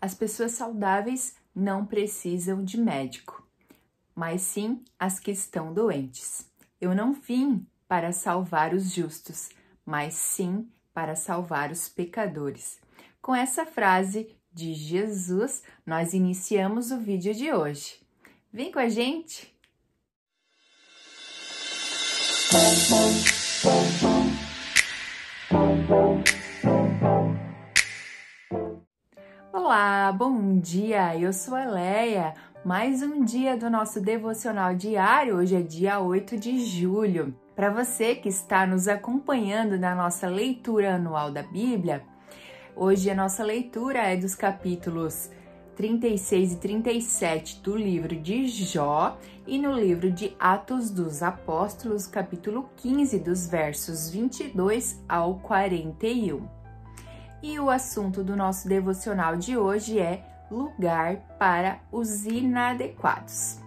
As pessoas saudáveis não precisam de médico, mas sim as que estão doentes. Eu não vim para salvar os justos, mas sim para salvar os pecadores. Com essa frase de Jesus, nós iniciamos o vídeo de hoje. Vem com a gente! Bom dia! Eu sou a Leia. Mais um dia do nosso devocional diário. Hoje é dia 8 de julho. Para você que está nos acompanhando na nossa leitura anual da Bíblia, hoje a nossa leitura é dos capítulos 36 e 37 do livro de Jó e no livro de Atos dos Apóstolos, capítulo 15, dos versos 22 ao 41. E o assunto do nosso devocional de hoje é lugar para os inadequados.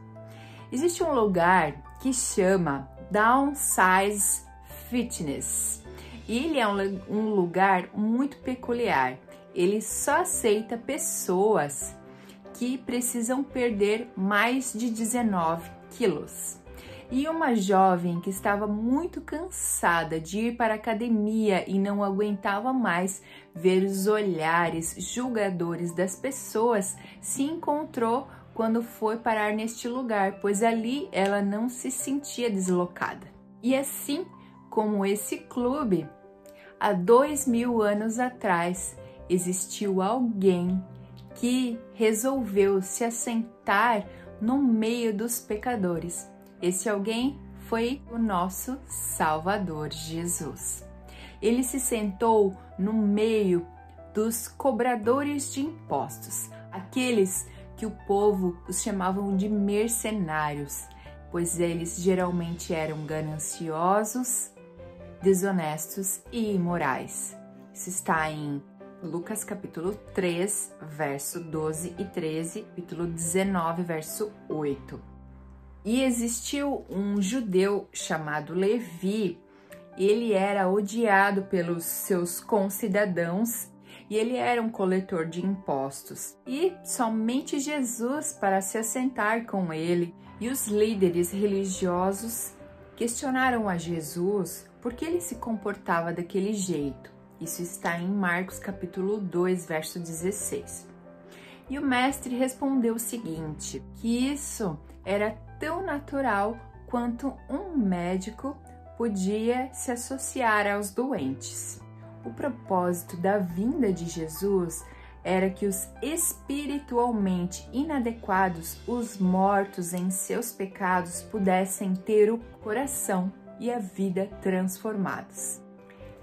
Existe um lugar que chama Downsize Fitness. E ele é um, lugar muito peculiar. Ele só aceita pessoas que precisam perder mais de 19 quilos e uma jovem que estava muito cansada de ir para a academia e não aguentava mais ver os olhares julgadores das pessoas, se encontrou quando foi parar neste lugar, pois ali ela não se sentia deslocada. E assim como esse clube, há dois mil anos atrás existiu alguém que resolveu se assentar no meio dos pecadores esse alguém foi o nosso Salvador Jesus. Ele se sentou no meio dos cobradores de impostos, aqueles que o povo os chamavam de mercenários, pois eles geralmente eram gananciosos, desonestos e imorais. Isso está em Lucas capítulo 3, verso 12 e 13, capítulo 19, verso 8. E existiu um judeu chamado Levi, ele era odiado pelos seus concidadãos e ele era um coletor de impostos. E somente Jesus para se assentar com ele e os líderes religiosos questionaram a Jesus por que ele se comportava daquele jeito. Isso está em Marcos capítulo 2, verso 16. E o mestre respondeu o seguinte: que isso era tão natural quanto um médico podia se associar aos doentes. O propósito da vinda de Jesus era que os espiritualmente inadequados, os mortos em seus pecados, pudessem ter o coração e a vida transformados.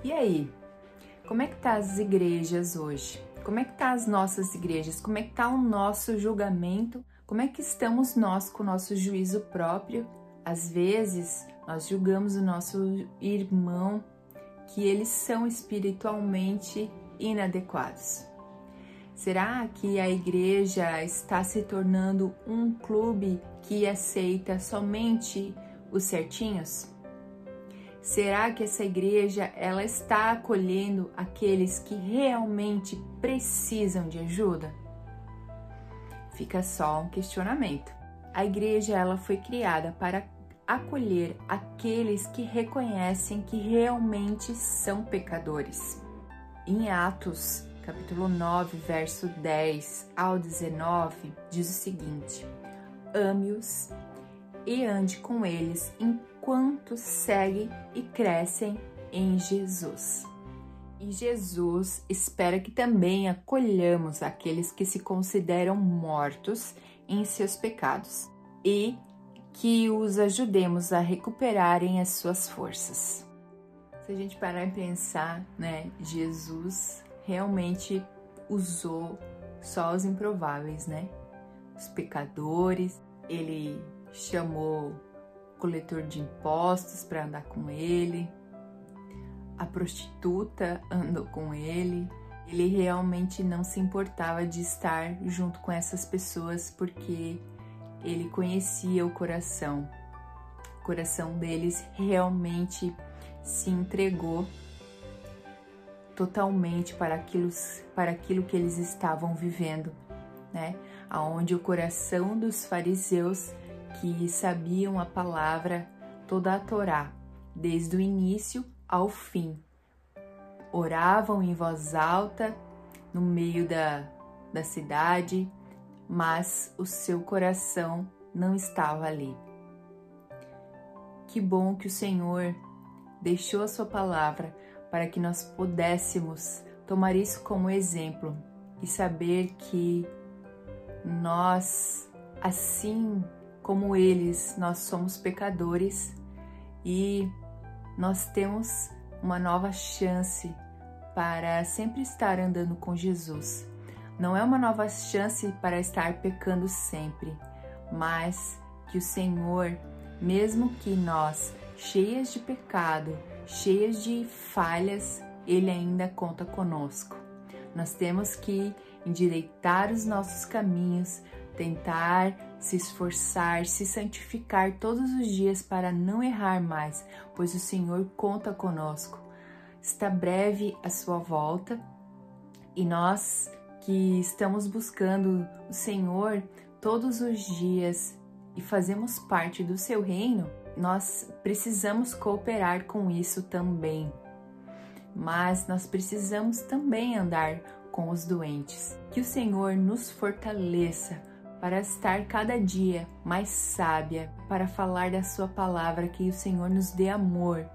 E aí, como é que tá as igrejas hoje? Como é que tá as nossas igrejas? Como é que tá o nosso julgamento como é que estamos nós com o nosso juízo próprio? Às vezes, nós julgamos o nosso irmão que eles são espiritualmente inadequados. Será que a igreja está se tornando um clube que aceita somente os certinhos? Será que essa igreja ela está acolhendo aqueles que realmente precisam de ajuda? Fica só um questionamento. A igreja ela foi criada para acolher aqueles que reconhecem que realmente são pecadores. Em Atos, capítulo 9, verso 10 ao 19, diz o seguinte: Ame-os e ande com eles enquanto seguem e crescem em Jesus. E Jesus espera que também acolhamos aqueles que se consideram mortos em seus pecados e que os ajudemos a recuperarem as suas forças. Se a gente parar e pensar, né, Jesus realmente usou só os improváveis, né? Os pecadores, ele chamou o coletor de impostos para andar com ele, a prostituta andou com ele. Ele realmente não se importava de estar junto com essas pessoas porque ele conhecia o coração. O coração deles realmente se entregou totalmente para aquilo, para aquilo que eles estavam vivendo, né? Aonde o coração dos fariseus que sabiam a palavra toda a Torá, desde o início ao fim, oravam em voz alta no meio da, da cidade, mas o seu coração não estava ali. Que bom que o Senhor deixou a sua palavra para que nós pudéssemos tomar isso como exemplo e saber que nós, assim como eles, nós somos pecadores e nós temos uma nova chance para sempre estar andando com Jesus. Não é uma nova chance para estar pecando sempre, mas que o Senhor, mesmo que nós, cheias de pecado, cheias de falhas, Ele ainda conta conosco. Nós temos que endireitar os nossos caminhos, tentar se esforçar, se santificar todos os dias para não errar mais, pois o Senhor conta conosco. Está breve a sua volta e nós que estamos buscando o Senhor todos os dias e fazemos parte do seu reino, nós precisamos cooperar com isso também. Mas nós precisamos também andar com os doentes. Que o Senhor nos fortaleça para estar cada dia mais sábia, para falar da Sua palavra, que o Senhor nos dê amor,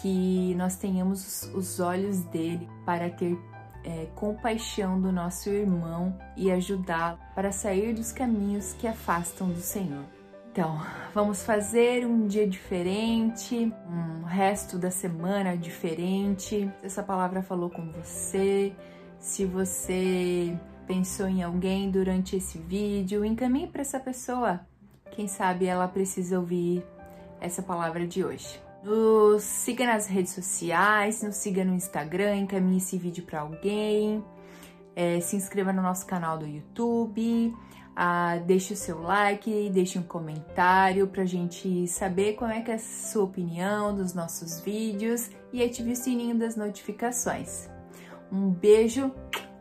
que nós tenhamos os olhos dele para ter é, compaixão do nosso irmão e ajudá-lo para sair dos caminhos que afastam do Senhor. Então, vamos fazer um dia diferente, um resto da semana diferente. Essa palavra falou com você. Se você pensou em alguém durante esse vídeo, encaminhe para essa pessoa. Quem sabe ela precisa ouvir essa palavra de hoje. Nos siga nas redes sociais, nos siga no Instagram, encaminhe esse vídeo para alguém. É, se inscreva no nosso canal do YouTube. Ah, deixe o seu like, deixe um comentário para a gente saber qual é, é a sua opinião dos nossos vídeos e ative o sininho das notificações. Um beijo,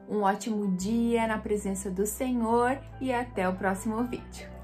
um ótimo dia na presença do Senhor e até o próximo vídeo.